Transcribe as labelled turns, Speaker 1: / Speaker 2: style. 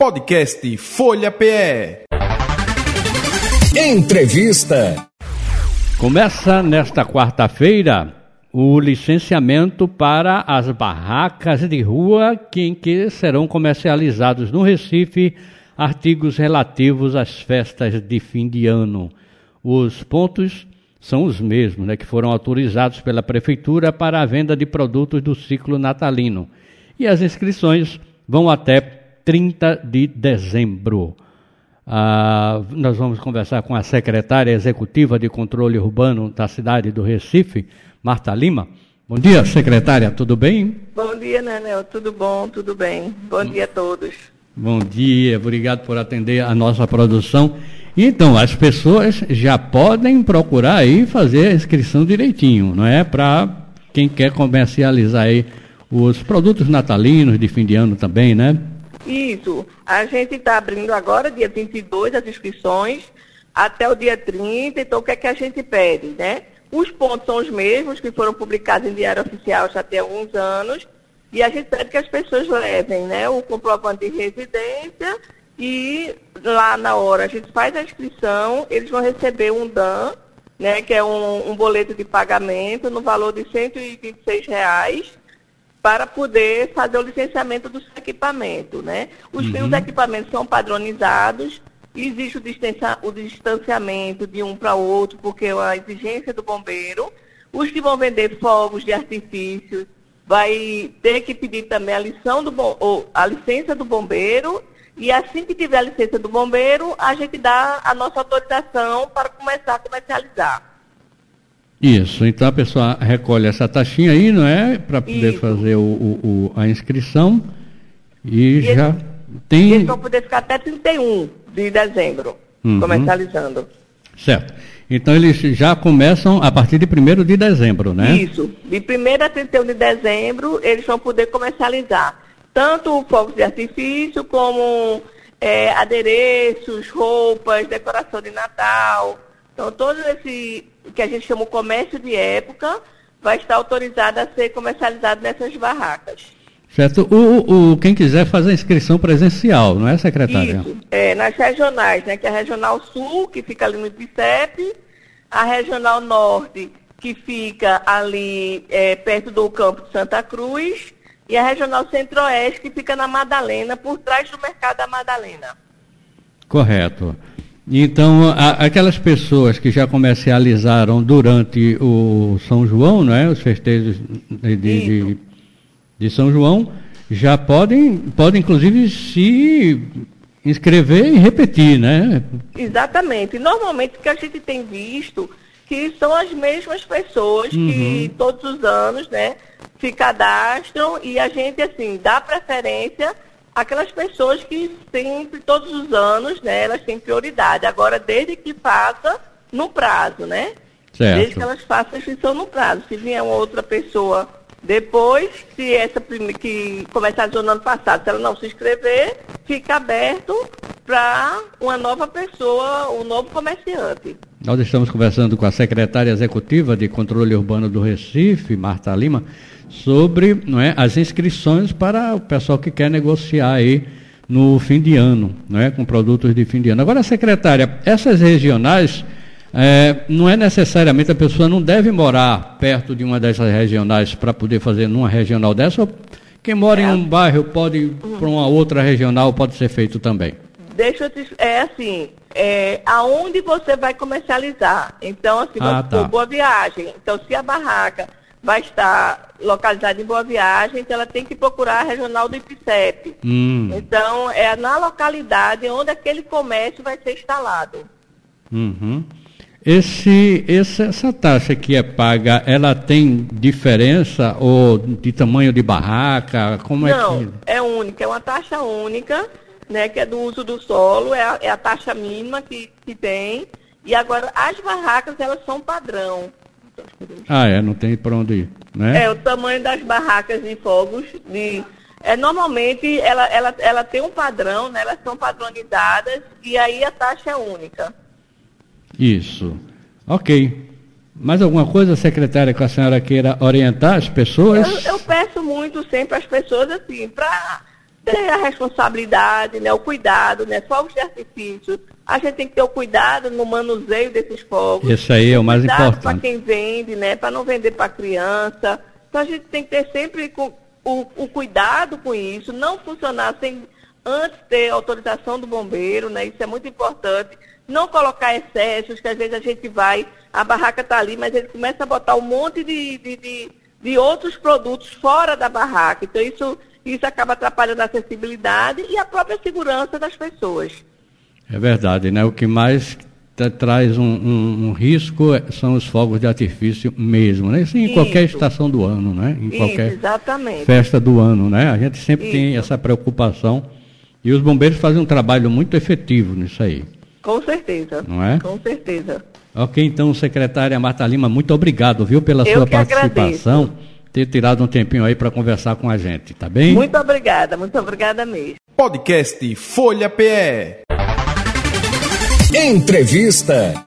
Speaker 1: Podcast Folha PE.
Speaker 2: Entrevista.
Speaker 3: Começa nesta quarta-feira o licenciamento para as barracas de rua que, em que serão comercializados no Recife artigos relativos às festas de fim de ano. Os pontos são os mesmos, né, que foram autorizados pela Prefeitura para a venda de produtos do ciclo natalino. E as inscrições vão até 30 de dezembro. Ah, nós vamos conversar com a secretária executiva de controle urbano da cidade do Recife, Marta Lima. Bom dia, secretária, tudo bem?
Speaker 4: Bom dia, Nenel, tudo bom, tudo bem. Bom dia a todos.
Speaker 3: Bom dia, obrigado por atender a nossa produção. Então, as pessoas já podem procurar aí fazer a inscrição direitinho, não é? Para quem quer comercializar aí os produtos natalinos de fim de ano também, né?
Speaker 4: Isso. A gente está abrindo agora, dia 22, as inscrições, até o dia 30. Então, o que é que a gente pede, né? Os pontos são os mesmos, que foram publicados em Diário Oficial já tem alguns anos. E a gente pede que as pessoas levem né, o comprovante de residência e lá na hora a gente faz a inscrição, eles vão receber um DAN, né, que é um, um boleto de pagamento no valor de 126 reais para poder fazer o licenciamento dos equipamentos, né? Os, uhum. os equipamentos são padronizados, existe o, distancia, o distanciamento de um para outro, porque é a exigência do bombeiro. Os que vão vender fogos de artifício vai ter que pedir também a, lição do, ou, a licença do bombeiro e assim que tiver a licença do bombeiro, a gente dá a nossa autorização para começar a comercializar.
Speaker 3: Isso, então a pessoa recolhe essa taxinha aí, não é? Para poder Isso. fazer o, o, a inscrição e, e já eles, tem.
Speaker 4: Eles vão poder ficar até 31 de dezembro, uhum. comercializando.
Speaker 3: Certo. Então eles já começam a partir de 1 de dezembro, né?
Speaker 4: Isso. De 1 a 31 de dezembro, eles vão poder comercializar tanto fogos de artifício como é, adereços, roupas, decoração de Natal. Então todo esse que a gente chama de comércio de época, vai estar autorizado a ser comercializado nessas barracas.
Speaker 3: Certo. O, o, quem quiser fazer a inscrição presencial, não é, secretária?
Speaker 4: Isso. É, nas regionais, né? Que é a Regional Sul, que fica ali no IPCEP, a Regional Norte, que fica ali é, perto do campo de Santa Cruz, e a Regional Centro-Oeste, que fica na Madalena, por trás do Mercado da Madalena.
Speaker 3: Correto. Então, a, aquelas pessoas que já comercializaram durante o São João, não é? Os festejos de, de, de, São João, já podem, podem inclusive se inscrever e repetir, né?
Speaker 4: Exatamente. Normalmente o que a gente tem visto que são as mesmas pessoas uhum. que todos os anos, né, se cadastram e a gente assim dá preferência aquelas pessoas que sempre, todos os anos, né, elas têm prioridade. Agora, desde que faça no prazo, né? Certo. Desde que elas façam a inscrição no prazo. Se vier uma outra pessoa depois, se essa que começar no ano passado, se ela não se inscrever, fica aberto para uma nova pessoa, um novo comerciante.
Speaker 3: Nós estamos conversando com a secretária executiva de Controle Urbano do Recife, Marta Lima, sobre é, as inscrições para o pessoal que quer negociar aí no fim de ano, não é, com produtos de fim de ano. Agora, secretária, essas regionais, é, não é necessariamente a pessoa não deve morar perto de uma dessas regionais para poder fazer numa regional dessa, ou quem mora é. em um bairro pode ir para uma outra regional, pode ser feito também.
Speaker 4: Deixa eu te, é assim, é, aonde você vai comercializar. Então, assim, ah, tá. boa viagem. Então, se a barraca vai estar localizada em Boa Viagem, então ela tem que procurar a regional do IPCEP. Hum. Então, é na localidade onde aquele comércio vai ser instalado.
Speaker 3: Uhum. Esse, esse, essa taxa que é paga, ela tem diferença ou de tamanho de barraca? Como
Speaker 4: Não,
Speaker 3: é que...
Speaker 4: é única, é uma taxa única, né, que é do uso do solo, é a, é a taxa mínima que, que tem. E agora, as barracas, elas são padrão.
Speaker 3: Ah, é, não tem para onde ir, né?
Speaker 4: É, o tamanho das barracas de fogos, de, é, normalmente ela, ela, ela tem um padrão, né? Elas são padronizadas e aí a taxa é única.
Speaker 3: Isso. Ok. Mais alguma coisa, secretária, que a senhora queira orientar as pessoas?
Speaker 4: Eu, eu peço muito sempre às pessoas assim, para ter a responsabilidade, né, o cuidado, né, fogos de artifício. A gente tem que ter o cuidado no manuseio desses fogos.
Speaker 3: Isso aí é o mais importante.
Speaker 4: Para quem vende, né, para não vender para criança. Então a gente tem que ter sempre o, o, o cuidado com isso, não funcionar sem antes ter autorização do bombeiro, né? Isso é muito importante. Não colocar excessos, que às vezes a gente vai, a barraca está ali, mas ele começa a botar um monte de, de, de, de outros produtos fora da barraca. Então isso isso acaba atrapalhando a acessibilidade e a própria segurança das pessoas.
Speaker 3: É verdade, né? O que mais traz um, um, um, risco são os fogos de artifício mesmo, né? Isso em Isso. qualquer estação do ano, né? Em
Speaker 4: Isso,
Speaker 3: qualquer
Speaker 4: exatamente.
Speaker 3: festa do ano, né? A gente sempre Isso. tem essa preocupação e os bombeiros fazem um trabalho muito efetivo nisso aí.
Speaker 4: Com certeza.
Speaker 3: Não é?
Speaker 4: Com certeza.
Speaker 3: Ok, então, secretária Marta Lima, muito obrigado, viu, pela Eu sua participação. Agradeço ter tirado um tempinho aí para conversar com a gente, tá bem?
Speaker 4: Muito obrigada, muito obrigada mesmo.
Speaker 1: Podcast Folha PE.
Speaker 2: Entrevista.